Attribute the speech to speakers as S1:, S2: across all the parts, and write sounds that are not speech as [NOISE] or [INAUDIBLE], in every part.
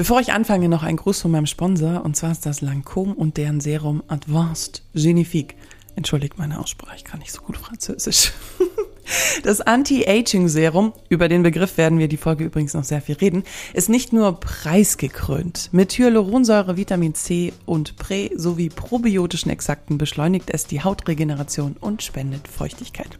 S1: Bevor ich anfange, noch ein Gruß von meinem Sponsor, und zwar ist das Lancôme und deren Serum Advanced Genifique. Entschuldigt meine Aussprache, ich kann nicht so gut Französisch. [LAUGHS] Das Anti-Aging-Serum, über den Begriff werden wir die Folge übrigens noch sehr viel reden, ist nicht nur preisgekrönt. Mit Hyaluronsäure, Vitamin C und Prä- sowie probiotischen Exakten beschleunigt es die Hautregeneration und spendet Feuchtigkeit.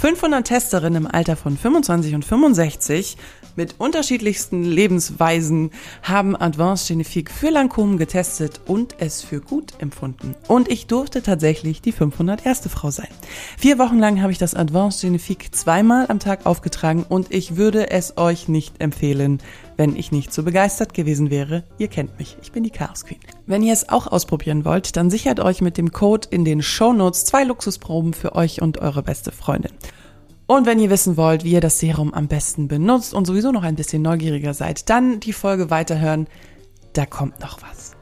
S1: 500 Testerinnen im Alter von 25 und 65 mit unterschiedlichsten Lebensweisen haben Advanced Genifique für Lancôme getestet und es für gut empfunden. Und ich durfte tatsächlich die 500 erste Frau sein. Vier Wochen lang habe ich das Advanced Genifique zweimal am Tag aufgetragen und ich würde es euch nicht empfehlen, wenn ich nicht so begeistert gewesen wäre. Ihr kennt mich, ich bin die Chaos Queen. Wenn ihr es auch ausprobieren wollt, dann sichert euch mit dem Code in den Show Notes zwei Luxusproben für euch und eure beste Freundin. Und wenn ihr wissen wollt, wie ihr das Serum am besten benutzt und sowieso noch ein bisschen neugieriger seid, dann die Folge weiterhören. Da kommt noch was.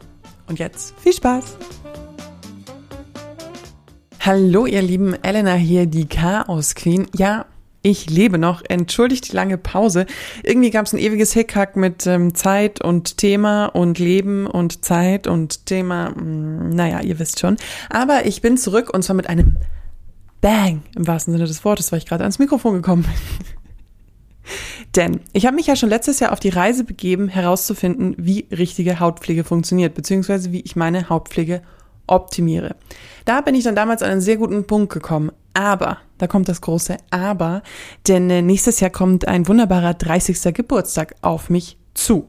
S1: Und jetzt viel Spaß! Hallo ihr Lieben, Elena hier, die Chaos Queen. Ja, ich lebe noch. Entschuldigt die lange Pause. Irgendwie gab es ein ewiges Hickhack mit ähm, Zeit und Thema und Leben und Zeit und Thema. Hm, naja, ihr wisst schon. Aber ich bin zurück und zwar mit einem Bang im wahrsten Sinne des Wortes, weil ich gerade ans Mikrofon gekommen bin. [LAUGHS] Denn ich habe mich ja schon letztes Jahr auf die Reise begeben, herauszufinden, wie richtige Hautpflege funktioniert, beziehungsweise wie ich meine Hautpflege optimiere. Da bin ich dann damals an einen sehr guten Punkt gekommen. Aber, da kommt das große Aber, denn äh, nächstes Jahr kommt ein wunderbarer 30. Geburtstag auf mich zu.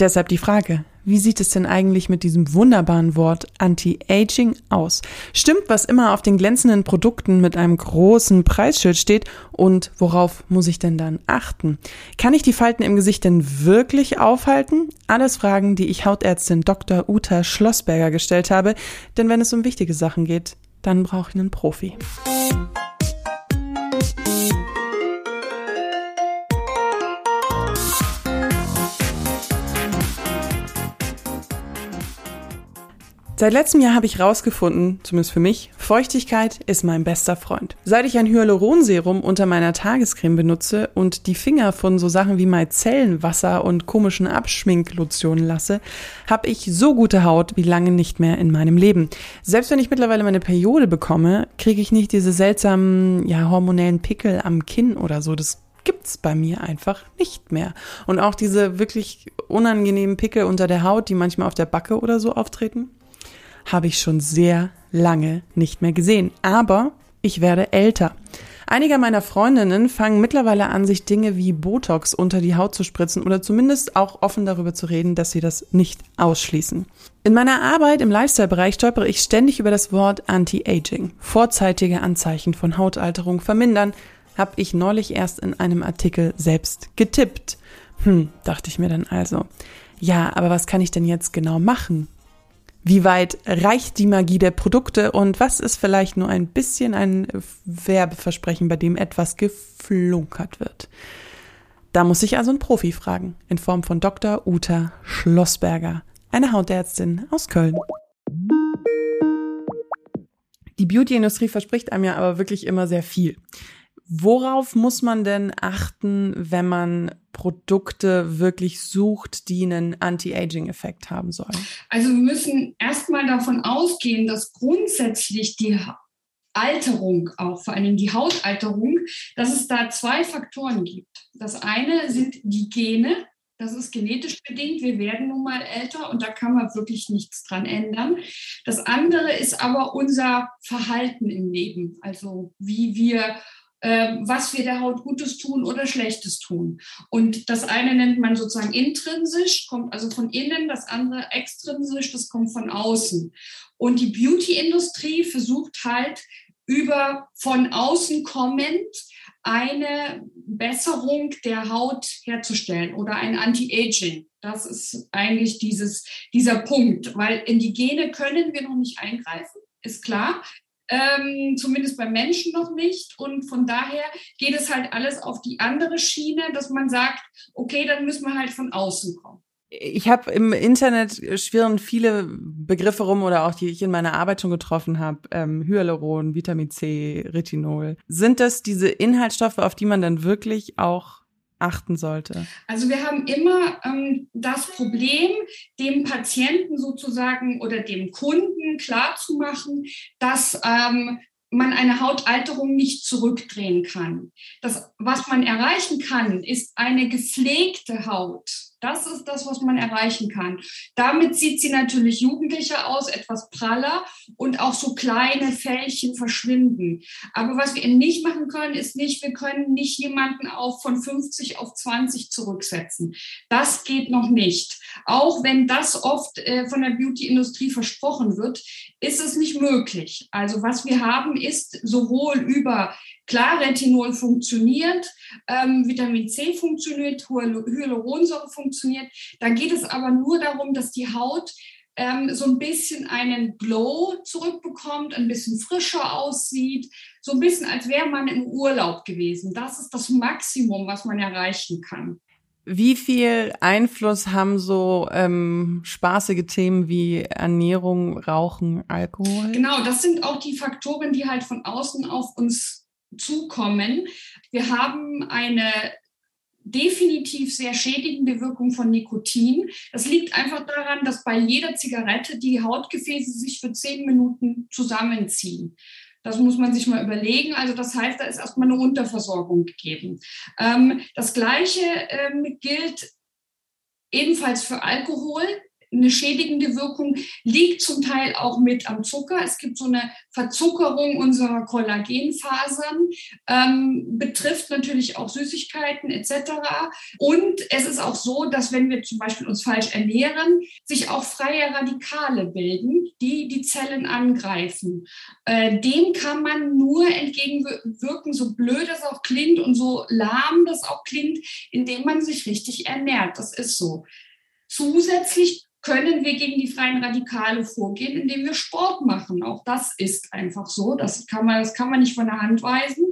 S1: Deshalb die Frage, wie sieht es denn eigentlich mit diesem wunderbaren Wort Anti-Aging aus? Stimmt, was immer auf den glänzenden Produkten mit einem großen Preisschild steht? Und worauf muss ich denn dann achten? Kann ich die Falten im Gesicht denn wirklich aufhalten? Alles Fragen, die ich Hautärztin Dr. Uta Schlossberger gestellt habe. Denn wenn es um wichtige Sachen geht, dann brauche ich einen Profi. Seit letztem Jahr habe ich rausgefunden, zumindest für mich, Feuchtigkeit ist mein bester Freund. Seit ich ein Hyaluronserum unter meiner Tagescreme benutze und die Finger von so Sachen wie Micellenwasser und komischen Abschminklotionen lasse, habe ich so gute Haut wie lange nicht mehr in meinem Leben. Selbst wenn ich mittlerweile meine Periode bekomme, kriege ich nicht diese seltsamen, ja, hormonellen Pickel am Kinn oder so. Das gibt's bei mir einfach nicht mehr. Und auch diese wirklich unangenehmen Pickel unter der Haut, die manchmal auf der Backe oder so auftreten, habe ich schon sehr lange nicht mehr gesehen. Aber ich werde älter. Einige meiner Freundinnen fangen mittlerweile an, sich Dinge wie Botox unter die Haut zu spritzen oder zumindest auch offen darüber zu reden, dass sie das nicht ausschließen. In meiner Arbeit im Lifestyle-Bereich stolpere ich ständig über das Wort Anti-Aging. Vorzeitige Anzeichen von Hautalterung vermindern, habe ich neulich erst in einem Artikel selbst getippt. Hm, dachte ich mir dann also. Ja, aber was kann ich denn jetzt genau machen? Wie weit reicht die Magie der Produkte und was ist vielleicht nur ein bisschen ein Werbeversprechen, bei dem etwas geflunkert wird? Da muss ich also einen Profi fragen, in Form von Dr. Uta Schlossberger, eine Hautärztin aus Köln. Die Beauty-Industrie verspricht einem ja aber wirklich immer sehr viel. Worauf muss man denn achten, wenn man Produkte wirklich sucht, die einen Anti-Aging-Effekt haben sollen?
S2: Also wir müssen erstmal davon ausgehen, dass grundsätzlich die Alterung auch, vor allem die Hautalterung, dass es da zwei Faktoren gibt. Das eine sind die Gene, das ist genetisch bedingt. Wir werden nun mal älter und da kann man wirklich nichts dran ändern. Das andere ist aber unser Verhalten im Leben, also wie wir was wir der Haut Gutes tun oder Schlechtes tun. Und das eine nennt man sozusagen intrinsisch, kommt also von innen, das andere extrinsisch, das kommt von außen. Und die Beauty-Industrie versucht halt über von außen kommend eine Besserung der Haut herzustellen oder ein Anti-Aging. Das ist eigentlich dieses, dieser Punkt, weil in die Gene können wir noch nicht eingreifen, ist klar ähm, zumindest beim Menschen noch nicht. Und von daher geht es halt alles auf die andere Schiene, dass man sagt, okay, dann müssen wir halt von außen kommen.
S1: Ich habe im Internet schwirren viele Begriffe rum oder auch die ich in meiner Arbeit schon getroffen habe. Ähm, Hyaluron, Vitamin C, Retinol. Sind das diese Inhaltsstoffe, auf die man dann wirklich auch achten sollte?
S2: Also wir haben immer ähm, das Problem, dem Patienten sozusagen oder dem Kunden klarzumachen, dass ähm, man eine Hautalterung nicht zurückdrehen kann. Das, was man erreichen kann, ist eine gepflegte Haut. Das ist das, was man erreichen kann. Damit sieht sie natürlich jugendlicher aus, etwas praller und auch so kleine Fältchen verschwinden. Aber was wir nicht machen können, ist nicht, wir können nicht jemanden auf von 50 auf 20 zurücksetzen. Das geht noch nicht. Auch wenn das oft äh, von der Beauty-Industrie versprochen wird, ist es nicht möglich. Also was wir haben, ist sowohl über Klar, Retinol funktioniert, ähm, Vitamin C funktioniert, Hyaluronsäure funktioniert. Da geht es aber nur darum, dass die Haut ähm, so ein bisschen einen Glow zurückbekommt, ein bisschen frischer aussieht, so ein bisschen als wäre man im Urlaub gewesen. Das ist das Maximum, was man erreichen kann.
S1: Wie viel Einfluss haben so ähm, spaßige Themen wie Ernährung, Rauchen, Alkohol?
S2: Genau, das sind auch die Faktoren, die halt von außen auf uns zukommen. Wir haben eine definitiv sehr schädigende Wirkung von Nikotin. Das liegt einfach daran, dass bei jeder Zigarette die Hautgefäße sich für zehn Minuten zusammenziehen. Das muss man sich mal überlegen. Also das heißt, da ist erstmal eine Unterversorgung gegeben. Ähm, das Gleiche ähm, gilt ebenfalls für Alkohol eine schädigende Wirkung liegt zum Teil auch mit am Zucker. Es gibt so eine Verzuckerung unserer Kollagenfasern, ähm, betrifft natürlich auch Süßigkeiten etc. Und es ist auch so, dass wenn wir zum Beispiel uns falsch ernähren, sich auch freie Radikale bilden, die die Zellen angreifen. Äh, dem kann man nur entgegenwirken, so blöd das auch klingt und so lahm das auch klingt, indem man sich richtig ernährt. Das ist so. Zusätzlich können wir gegen die freien Radikale vorgehen, indem wir Sport machen. Auch das ist einfach so. Das kann man, das kann man nicht von der Hand weisen.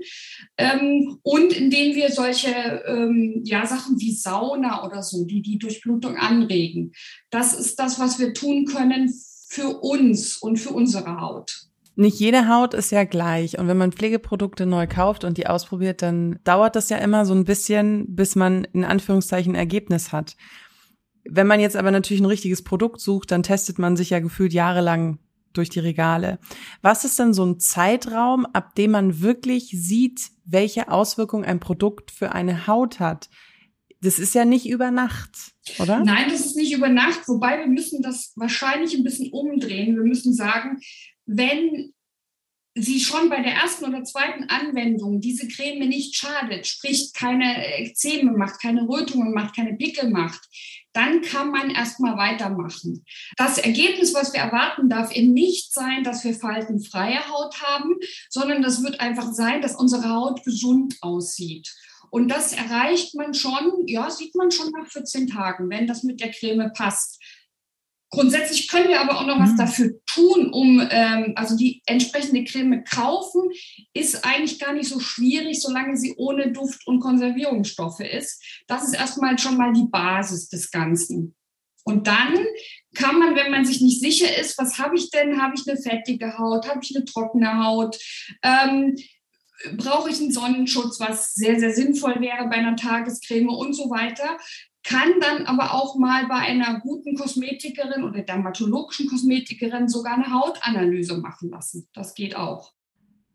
S2: Ähm, und indem wir solche ähm, ja, Sachen wie Sauna oder so, die die Durchblutung anregen. Das ist das, was wir tun können für uns und für unsere Haut.
S1: Nicht jede Haut ist ja gleich. Und wenn man Pflegeprodukte neu kauft und die ausprobiert, dann dauert das ja immer so ein bisschen, bis man in Anführungszeichen Ergebnis hat. Wenn man jetzt aber natürlich ein richtiges Produkt sucht, dann testet man sich ja gefühlt jahrelang durch die Regale. Was ist denn so ein Zeitraum, ab dem man wirklich sieht, welche Auswirkungen ein Produkt für eine Haut hat? Das ist ja nicht über Nacht, oder?
S2: Nein, das ist nicht über Nacht, wobei wir müssen das wahrscheinlich ein bisschen umdrehen. Wir müssen sagen, wenn sie schon bei der ersten oder zweiten Anwendung diese Creme nicht schadet, sprich keine Ekzeme macht, keine Rötungen macht, keine Pickel macht, dann kann man erstmal weitermachen. Das Ergebnis, was wir erwarten, darf eben nicht sein, dass wir faltenfreie Haut haben, sondern das wird einfach sein, dass unsere Haut gesund aussieht. Und das erreicht man schon, ja, sieht man schon nach 14 Tagen, wenn das mit der Creme passt. Grundsätzlich können wir aber auch noch was mhm. dafür tun, um ähm, also die entsprechende Creme kaufen, ist eigentlich gar nicht so schwierig, solange sie ohne Duft und Konservierungsstoffe ist. Das ist erstmal schon mal die Basis des Ganzen. Und dann kann man, wenn man sich nicht sicher ist, was habe ich denn? Habe ich eine fettige Haut? Habe ich eine trockene Haut? Ähm, brauche ich einen Sonnenschutz, was sehr, sehr sinnvoll wäre bei einer Tagescreme und so weiter kann dann aber auch mal bei einer guten Kosmetikerin oder dermatologischen Kosmetikerin sogar eine Hautanalyse machen lassen. Das geht auch.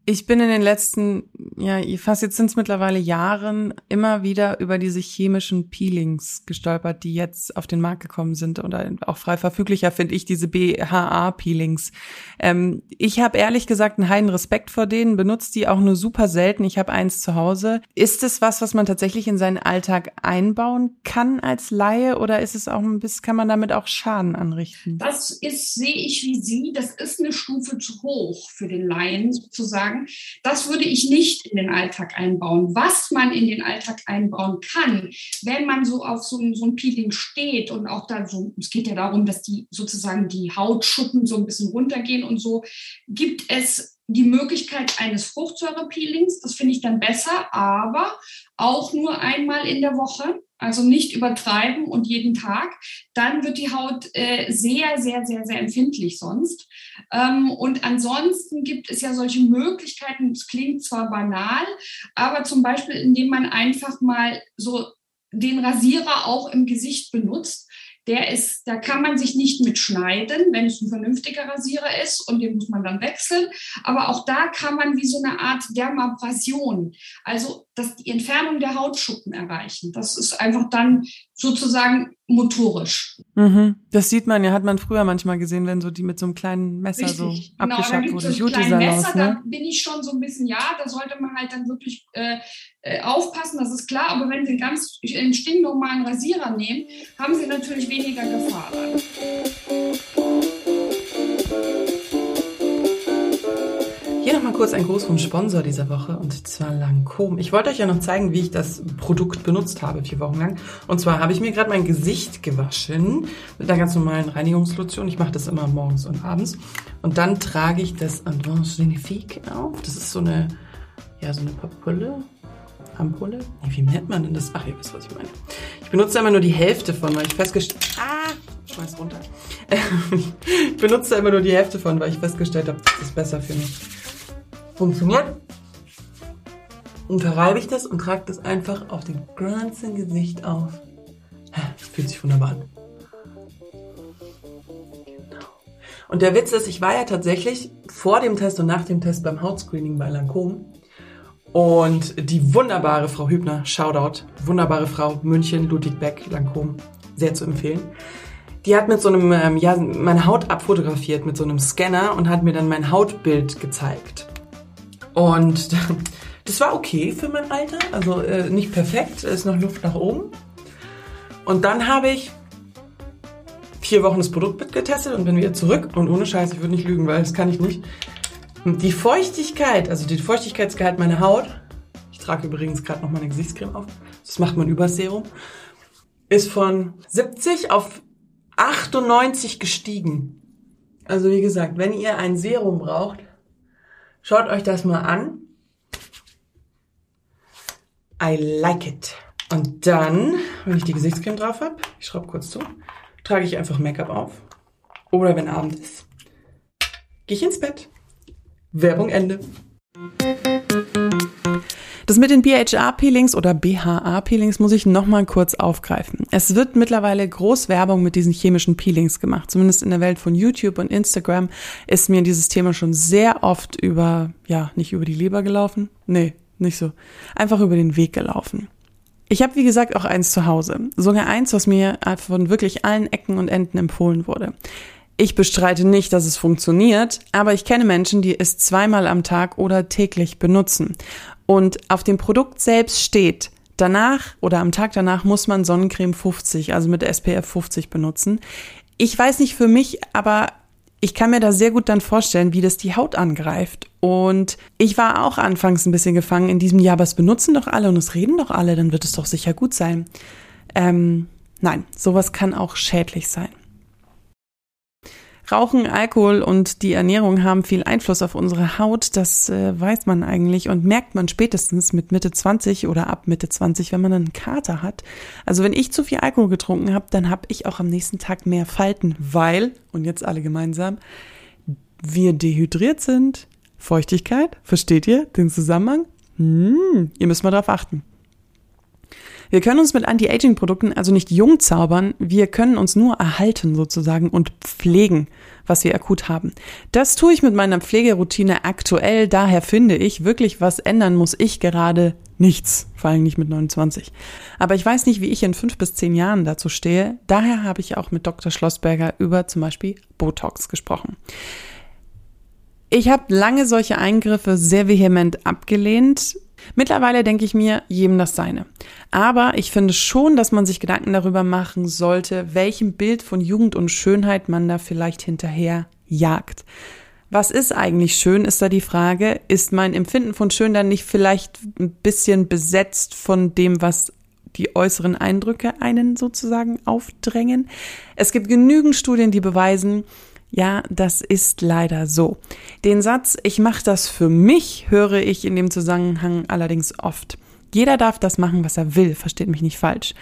S1: Ich bin in den letzten, ja, fast jetzt sind es mittlerweile Jahren immer wieder über diese chemischen Peelings gestolpert, die jetzt auf den Markt gekommen sind oder auch frei verfüglicher finde ich diese BHA-Peelings. Ähm, ich habe ehrlich gesagt einen heiden Respekt vor denen, benutze die auch nur super selten. Ich habe eins zu Hause. Ist es was, was man tatsächlich in seinen Alltag einbauen kann als Laie oder ist es auch ein bisschen, kann man damit auch Schaden anrichten?
S2: Das ist, sehe ich wie Sie, das ist eine Stufe zu hoch für den Laien sozusagen sagen, das würde ich nicht in den Alltag einbauen. Was man in den Alltag einbauen kann, wenn man so auf so so ein Peeling steht und auch da so, es geht ja darum, dass die sozusagen die Hautschuppen so ein bisschen runtergehen und so, gibt es die Möglichkeit eines Fruchtsäurepeelings. Das finde ich dann besser, aber auch nur einmal in der Woche also nicht übertreiben und jeden Tag, dann wird die Haut äh, sehr, sehr, sehr, sehr empfindlich sonst. Ähm, und ansonsten gibt es ja solche Möglichkeiten, es klingt zwar banal, aber zum Beispiel, indem man einfach mal so den Rasierer auch im Gesicht benutzt. Der ist, da kann man sich nicht mitschneiden, wenn es ein vernünftiger Rasierer ist und den muss man dann wechseln. Aber auch da kann man wie so eine Art Dermabrasion, also das, die Entfernung der Hautschuppen erreichen. Das ist einfach dann sozusagen motorisch.
S1: Mhm. Das sieht man ja, hat man früher manchmal gesehen, wenn so die mit so einem kleinen Messer Richtig. so genau, abgeschabt wurde.
S2: So Messer, ne? Da bin ich schon so ein bisschen, ja, da sollte man halt dann wirklich äh, äh, aufpassen, das ist klar. Aber wenn Sie einen ganz einen stinknormalen Rasierer nehmen, haben Sie natürlich weniger Gefahr.
S1: Hier nochmal kurz ein Gruß vom Sponsor dieser Woche und zwar Lancome. Ich wollte euch ja noch zeigen, wie ich das Produkt benutzt habe, vier Wochen lang. Und zwar habe ich mir gerade mein Gesicht gewaschen mit einer ganz normalen Reinigungslotion. Ich mache das immer morgens und abends. Und dann trage ich das Advanced Genifique auf. Das ist so eine, ja, so eine Papulle Ampulle? Wie nennt man denn das? Ach, ihr wisst, was ich meine. Ich benutze immer nur die Hälfte von, weil ich festgestellt Ah, schmeiß runter. [LAUGHS] ich benutze immer nur die Hälfte von, weil ich festgestellt habe, das ist besser für mich. Funktioniert. Und verreibe ich das und trage das einfach auf dem ganzen Gesicht auf. Fühlt sich wunderbar an. Genau. Und der Witz ist, ich war ja tatsächlich vor dem Test und nach dem Test beim Hautscreening bei Lancôme und die wunderbare Frau Hübner, Shoutout, wunderbare Frau, München, Ludwig Beck, Lancôme, sehr zu empfehlen. Die hat mit so einem, ähm, ja, meine Haut abfotografiert mit so einem Scanner und hat mir dann mein Hautbild gezeigt. Und [LAUGHS] das war okay für mein Alter, also äh, nicht perfekt, ist noch Luft nach oben. Und dann habe ich vier Wochen das Produkt getestet und bin wieder zurück. Und ohne Scheiß, ich würde nicht lügen, weil das kann ich nicht. Die Feuchtigkeit, also die Feuchtigkeitsgehalt meiner Haut, ich trage übrigens gerade noch meine Gesichtscreme auf, das macht man über Serum, ist von 70 auf 98 gestiegen. Also wie gesagt, wenn ihr ein Serum braucht, schaut euch das mal an. I like it. Und dann, wenn ich die Gesichtscreme drauf habe, ich schraube kurz zu, trage ich einfach Make-up auf. Oder wenn Abend ist, gehe ich ins Bett. Werbung Ende. Das mit den BHA-Peelings oder BHA-Peelings muss ich nochmal kurz aufgreifen. Es wird mittlerweile groß Werbung mit diesen chemischen Peelings gemacht. Zumindest in der Welt von YouTube und Instagram ist mir dieses Thema schon sehr oft über, ja, nicht über die Leber gelaufen. Nee, nicht so. Einfach über den Weg gelaufen. Ich habe, wie gesagt, auch eins zu Hause. Sogar eins, was mir von wirklich allen Ecken und Enden empfohlen wurde. Ich bestreite nicht, dass es funktioniert, aber ich kenne Menschen, die es zweimal am Tag oder täglich benutzen. Und auf dem Produkt selbst steht, danach oder am Tag danach muss man Sonnencreme 50, also mit SPF 50 benutzen. Ich weiß nicht für mich, aber ich kann mir da sehr gut dann vorstellen, wie das die Haut angreift. Und ich war auch anfangs ein bisschen gefangen in diesem, ja, aber es benutzen doch alle und es reden doch alle, dann wird es doch sicher gut sein. Ähm, nein, sowas kann auch schädlich sein. Rauchen, Alkohol und die Ernährung haben viel Einfluss auf unsere Haut. Das äh, weiß man eigentlich und merkt man spätestens mit Mitte 20 oder ab Mitte 20, wenn man einen Kater hat. Also wenn ich zu viel Alkohol getrunken habe, dann habe ich auch am nächsten Tag mehr Falten, weil, und jetzt alle gemeinsam, wir dehydriert sind. Feuchtigkeit, versteht ihr den Zusammenhang? Hm, ihr müsst mal drauf achten. Wir können uns mit Anti-Aging-Produkten also nicht jung zaubern, wir können uns nur erhalten sozusagen und pflegen, was wir akut haben. Das tue ich mit meiner Pflegeroutine aktuell, daher finde ich, wirklich was ändern muss ich gerade nichts, vor allem nicht mit 29. Aber ich weiß nicht, wie ich in fünf bis zehn Jahren dazu stehe, daher habe ich auch mit Dr. Schlossberger über zum Beispiel Botox gesprochen. Ich habe lange solche Eingriffe sehr vehement abgelehnt, Mittlerweile denke ich mir, jedem das seine. Aber ich finde schon, dass man sich Gedanken darüber machen sollte, welchem Bild von Jugend und Schönheit man da vielleicht hinterher jagt. Was ist eigentlich schön, ist da die Frage. Ist mein Empfinden von schön dann nicht vielleicht ein bisschen besetzt von dem, was die äußeren Eindrücke einen sozusagen aufdrängen? Es gibt genügend Studien, die beweisen, ja, das ist leider so. Den Satz, ich mache das für mich, höre ich in dem Zusammenhang allerdings oft. Jeder darf das machen, was er will, versteht mich nicht falsch.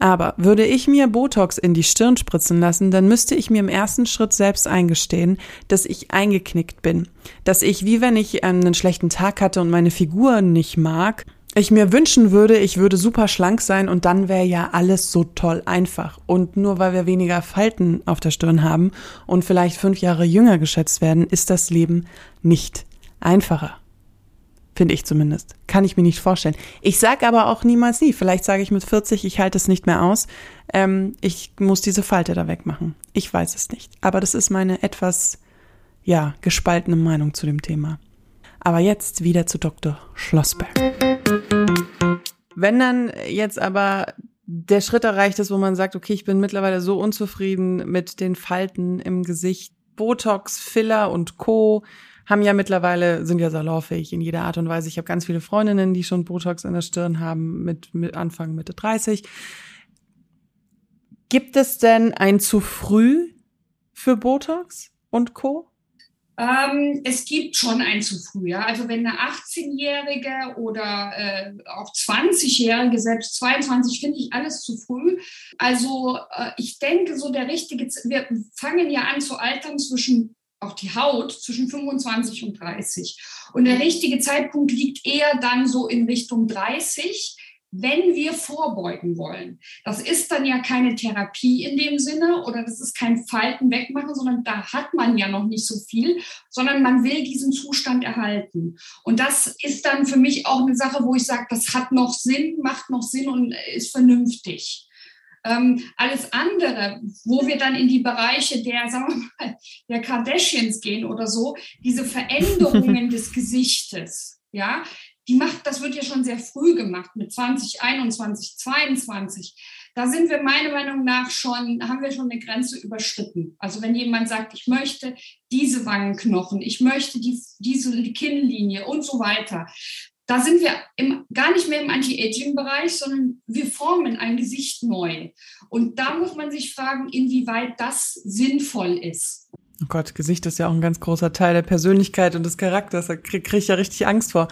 S1: Aber würde ich mir Botox in die Stirn spritzen lassen, dann müsste ich mir im ersten Schritt selbst eingestehen, dass ich eingeknickt bin. Dass ich, wie wenn ich einen schlechten Tag hatte und meine Figur nicht mag, ich mir wünschen würde, ich würde super schlank sein und dann wäre ja alles so toll einfach. Und nur weil wir weniger Falten auf der Stirn haben und vielleicht fünf Jahre jünger geschätzt werden, ist das Leben nicht einfacher. Finde ich zumindest. Kann ich mir nicht vorstellen. Ich sage aber auch niemals nie. Vielleicht sage ich mit 40, ich halte es nicht mehr aus. Ähm, ich muss diese Falte da wegmachen. Ich weiß es nicht. Aber das ist meine etwas, ja, gespaltene Meinung zu dem Thema. Aber jetzt wieder zu Dr. Schlossberg. Wenn dann jetzt aber der Schritt erreicht ist, wo man sagt, okay, ich bin mittlerweile so unzufrieden mit den Falten im Gesicht, Botox, Filler und Co haben ja mittlerweile, sind ja salonfähig in jeder Art und Weise. Ich habe ganz viele Freundinnen, die schon Botox in der Stirn haben mit, mit Anfang Mitte 30. Gibt es denn ein zu früh für Botox und Co?
S2: Ähm, es gibt schon ein zu früh. Ja? Also wenn eine 18-Jährige oder äh, auch 20-Jährige, selbst 22, finde ich alles zu früh. Also äh, ich denke, so der richtige, wir fangen ja an zu altern zwischen auch die Haut zwischen 25 und 30. Und der richtige Zeitpunkt liegt eher dann so in Richtung 30, wenn wir vorbeugen wollen. Das ist dann ja keine Therapie in dem Sinne oder das ist kein Falten wegmachen, sondern da hat man ja noch nicht so viel, sondern man will diesen Zustand erhalten. Und das ist dann für mich auch eine Sache, wo ich sage, das hat noch Sinn, macht noch Sinn und ist vernünftig. Ähm, alles andere, wo wir dann in die Bereiche der, sagen wir mal, der Kardashians gehen oder so, diese [LAUGHS] Veränderungen des Gesichtes, ja, die macht, das wird ja schon sehr früh gemacht mit 20, 21, 22. Da sind wir meiner Meinung nach schon, haben wir schon eine Grenze überschritten. Also wenn jemand sagt, ich möchte diese Wangenknochen, ich möchte die, diese Kinnlinie und so weiter, da sind wir im, gar nicht mehr im Anti-Aging-Bereich, sondern wir formen ein Gesicht neu. Und da muss man sich fragen, inwieweit das sinnvoll ist.
S1: Oh Gott, Gesicht ist ja auch ein ganz großer Teil der Persönlichkeit und des Charakters. Da kriege krieg ich ja richtig Angst vor.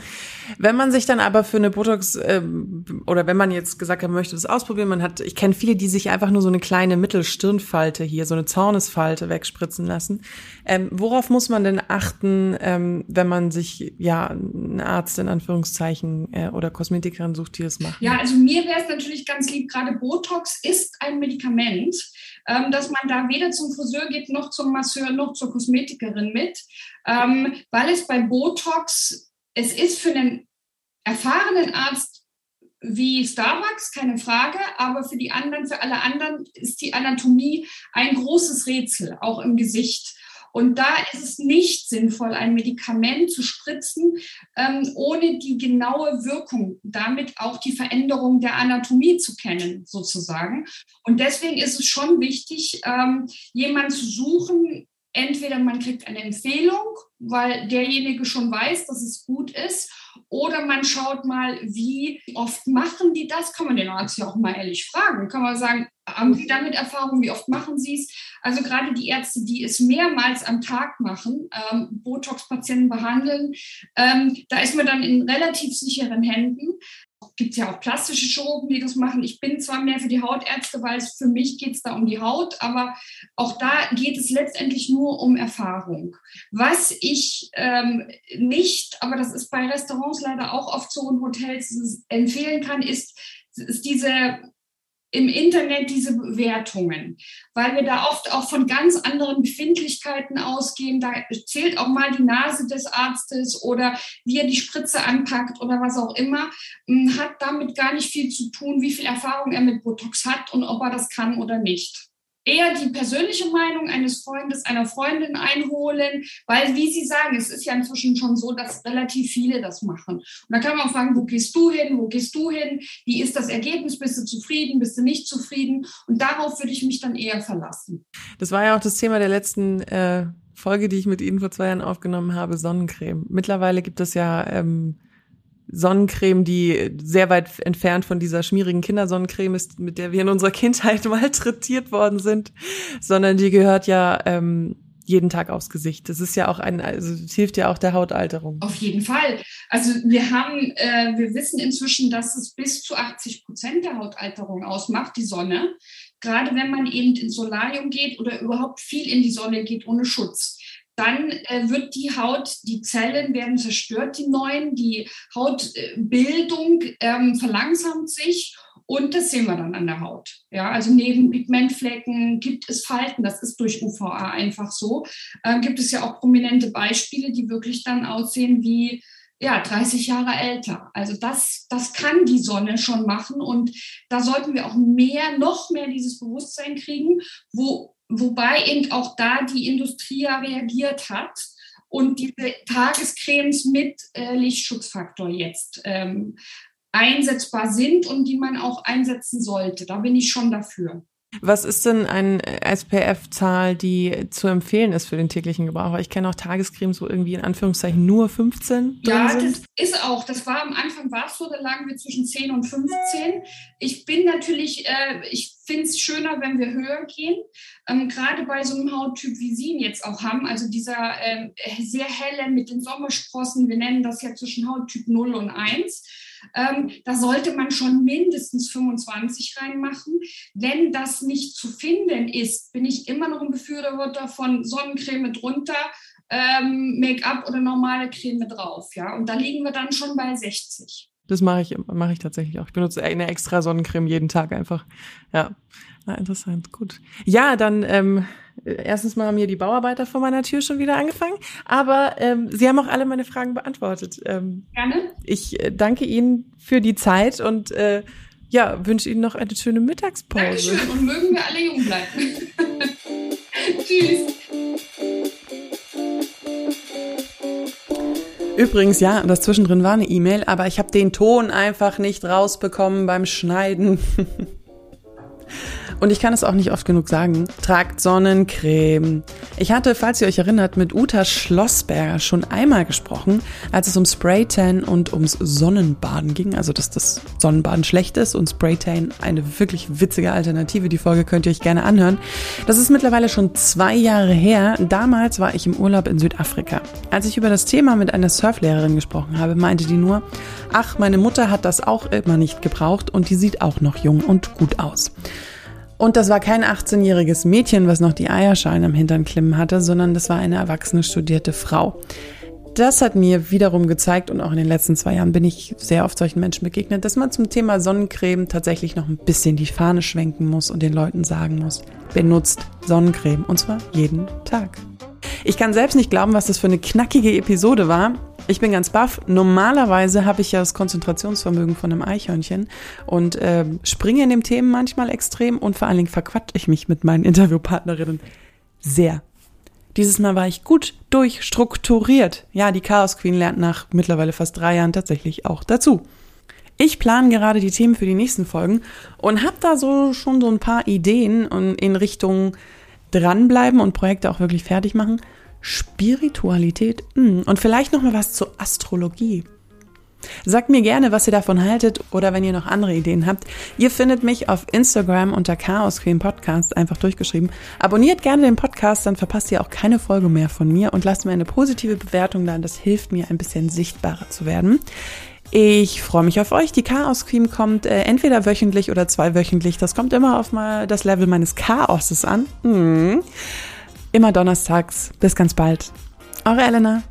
S1: Wenn man sich dann aber für eine Botox ähm, oder wenn man jetzt gesagt hat, man möchte das ausprobieren, man hat, ich kenne viele, die sich einfach nur so eine kleine Mittelstirnfalte hier, so eine Zornesfalte wegspritzen lassen. Ähm, worauf muss man denn achten, ähm, wenn man sich ja einen Arzt in Anführungszeichen äh, oder Kosmetikerin sucht, die das macht?
S2: Ja, also mir wäre es natürlich ganz lieb. Gerade Botox ist ein Medikament dass man da weder zum Friseur geht, noch zum Masseur, noch zur Kosmetikerin mit, ähm, weil es bei Botox, es ist für einen erfahrenen Arzt wie Starbucks, keine Frage, aber für die anderen, für alle anderen ist die Anatomie ein großes Rätsel, auch im Gesicht. Und da ist es nicht sinnvoll, ein Medikament zu spritzen, ähm, ohne die genaue Wirkung, damit auch die Veränderung der Anatomie zu kennen, sozusagen. Und deswegen ist es schon wichtig, ähm, jemanden zu suchen, entweder man kriegt eine Empfehlung, weil derjenige schon weiß, dass es gut ist, oder man schaut mal, wie oft machen die das? Kann man den Arzt ja auch mal ehrlich fragen. Kann man sagen, haben Sie damit Erfahrung? Wie oft machen Sie es? Also gerade die Ärzte, die es mehrmals am Tag machen, ähm, Botox-Patienten behandeln, ähm, da ist man dann in relativ sicheren Händen gibt ja auch plastische Chirurgen, die das machen. Ich bin zwar mehr für die Hautärzte, weil es für mich geht es da um die Haut, aber auch da geht es letztendlich nur um Erfahrung. Was ich ähm, nicht, aber das ist bei Restaurants leider auch oft so und Hotels empfehlen kann, ist, ist diese im Internet diese Bewertungen, weil wir da oft auch von ganz anderen Befindlichkeiten ausgehen. Da zählt auch mal die Nase des Arztes oder wie er die Spritze anpackt oder was auch immer. Hm, hat damit gar nicht viel zu tun, wie viel Erfahrung er mit Botox hat und ob er das kann oder nicht eher die persönliche Meinung eines Freundes, einer Freundin einholen, weil, wie Sie sagen, es ist ja inzwischen schon so, dass relativ viele das machen. Und da kann man fragen, wo gehst du hin, wo gehst du hin, wie ist das Ergebnis, bist du zufrieden, bist du nicht zufrieden? Und darauf würde ich mich dann eher verlassen.
S1: Das war ja auch das Thema der letzten äh, Folge, die ich mit Ihnen vor zwei Jahren aufgenommen habe, Sonnencreme. Mittlerweile gibt es ja ähm, Sonnencreme, die sehr weit entfernt von dieser schmierigen Kindersonnencreme ist, mit der wir in unserer Kindheit [LAUGHS] malträtiert worden sind, sondern die gehört ja ähm, jeden Tag aufs Gesicht. Das ist ja auch ein, also es hilft ja auch der Hautalterung.
S2: Auf jeden Fall. Also wir haben, äh, wir wissen inzwischen, dass es bis zu 80 Prozent der Hautalterung ausmacht, die Sonne. Gerade wenn man eben ins Solarium geht oder überhaupt viel in die Sonne geht ohne Schutz dann äh, wird die Haut, die Zellen werden zerstört, die neuen, die Hautbildung ähm, verlangsamt sich und das sehen wir dann an der Haut. Ja, also neben Pigmentflecken gibt es Falten, das ist durch UVA einfach so. Ähm, gibt es ja auch prominente Beispiele, die wirklich dann aussehen wie ja, 30 Jahre älter. Also das, das kann die Sonne schon machen und da sollten wir auch mehr, noch mehr dieses Bewusstsein kriegen, wo, wobei eben auch da die Industrie ja reagiert hat und diese Tagescremes mit äh, Lichtschutzfaktor jetzt ähm, einsetzbar sind und die man auch einsetzen sollte. Da bin ich schon dafür.
S1: Was ist denn eine SPF-Zahl, die zu empfehlen ist für den täglichen Gebrauch? Ich kenne auch Tagescremes, wo irgendwie in Anführungszeichen nur 15
S2: Ja, das ist auch. Das war am Anfang war es so, da lagen wir zwischen 10 und 15. Ich bin natürlich, äh, ich finde es schöner, wenn wir höher gehen. Ähm, Gerade bei so einem Hauttyp, wie Sie ihn jetzt auch haben, also dieser äh, sehr helle mit den Sommersprossen, wir nennen das ja zwischen Hauttyp 0 und 1 ähm, da sollte man schon mindestens 25 reinmachen. Wenn das nicht zu finden ist, bin ich immer noch ein Befürworter von Sonnencreme drunter, ähm, Make-up oder normale Creme drauf. Ja? Und da liegen wir dann schon bei 60.
S1: Das mache ich, mache ich tatsächlich auch. Ich benutze eine extra Sonnencreme jeden Tag einfach. Ja, Na, interessant. Gut. Ja, dann ähm, erstens mal haben hier die Bauarbeiter vor meiner Tür schon wieder angefangen, aber ähm, Sie haben auch alle meine Fragen beantwortet.
S2: Ähm, Gerne.
S1: Ich äh, danke Ihnen für die Zeit und äh, ja, wünsche Ihnen noch eine schöne Mittagspause.
S2: Dankeschön und mögen wir alle jung bleiben. [LAUGHS] Tschüss.
S1: Übrigens, ja, das zwischendrin war eine E-Mail, aber ich habe den Ton einfach nicht rausbekommen beim Schneiden. [LAUGHS] Und ich kann es auch nicht oft genug sagen. Tragt Sonnencreme. Ich hatte, falls ihr euch erinnert, mit Uta Schlossberger schon einmal gesprochen, als es um Spraytan und ums Sonnenbaden ging. Also, dass das Sonnenbaden schlecht ist und Spraytan eine wirklich witzige Alternative. Die Folge könnt ihr euch gerne anhören. Das ist mittlerweile schon zwei Jahre her. Damals war ich im Urlaub in Südafrika. Als ich über das Thema mit einer Surflehrerin gesprochen habe, meinte die nur, ach, meine Mutter hat das auch immer nicht gebraucht und die sieht auch noch jung und gut aus. Und das war kein 18-jähriges Mädchen, was noch die Eierschalen am Hintern klimmen hatte, sondern das war eine erwachsene studierte Frau. Das hat mir wiederum gezeigt und auch in den letzten zwei Jahren bin ich sehr oft solchen Menschen begegnet, dass man zum Thema Sonnencreme tatsächlich noch ein bisschen die Fahne schwenken muss und den Leuten sagen muss, benutzt Sonnencreme und zwar jeden Tag. Ich kann selbst nicht glauben, was das für eine knackige Episode war. Ich bin ganz baff. Normalerweise habe ich ja das Konzentrationsvermögen von einem Eichhörnchen und äh, springe in den Themen manchmal extrem und vor allen Dingen verquatsche ich mich mit meinen Interviewpartnerinnen sehr. Dieses Mal war ich gut durchstrukturiert. Ja, die Chaos Queen lernt nach mittlerweile fast drei Jahren tatsächlich auch dazu. Ich plane gerade die Themen für die nächsten Folgen und habe da so schon so ein paar Ideen in Richtung dranbleiben und Projekte auch wirklich fertig machen. Spiritualität. Hm. und vielleicht noch mal was zur Astrologie. Sagt mir gerne, was ihr davon haltet oder wenn ihr noch andere Ideen habt. Ihr findet mich auf Instagram unter Chaos Queen Podcast, einfach durchgeschrieben. Abonniert gerne den Podcast, dann verpasst ihr auch keine Folge mehr von mir und lasst mir eine positive Bewertung da. Das hilft mir, ein bisschen sichtbarer zu werden. Ich freue mich auf euch. Die Chaos Queen kommt äh, entweder wöchentlich oder zweiwöchentlich. Das kommt immer auf mal das Level meines Chaoses an. Mhm. Immer donnerstags. Bis ganz bald. Eure Elena.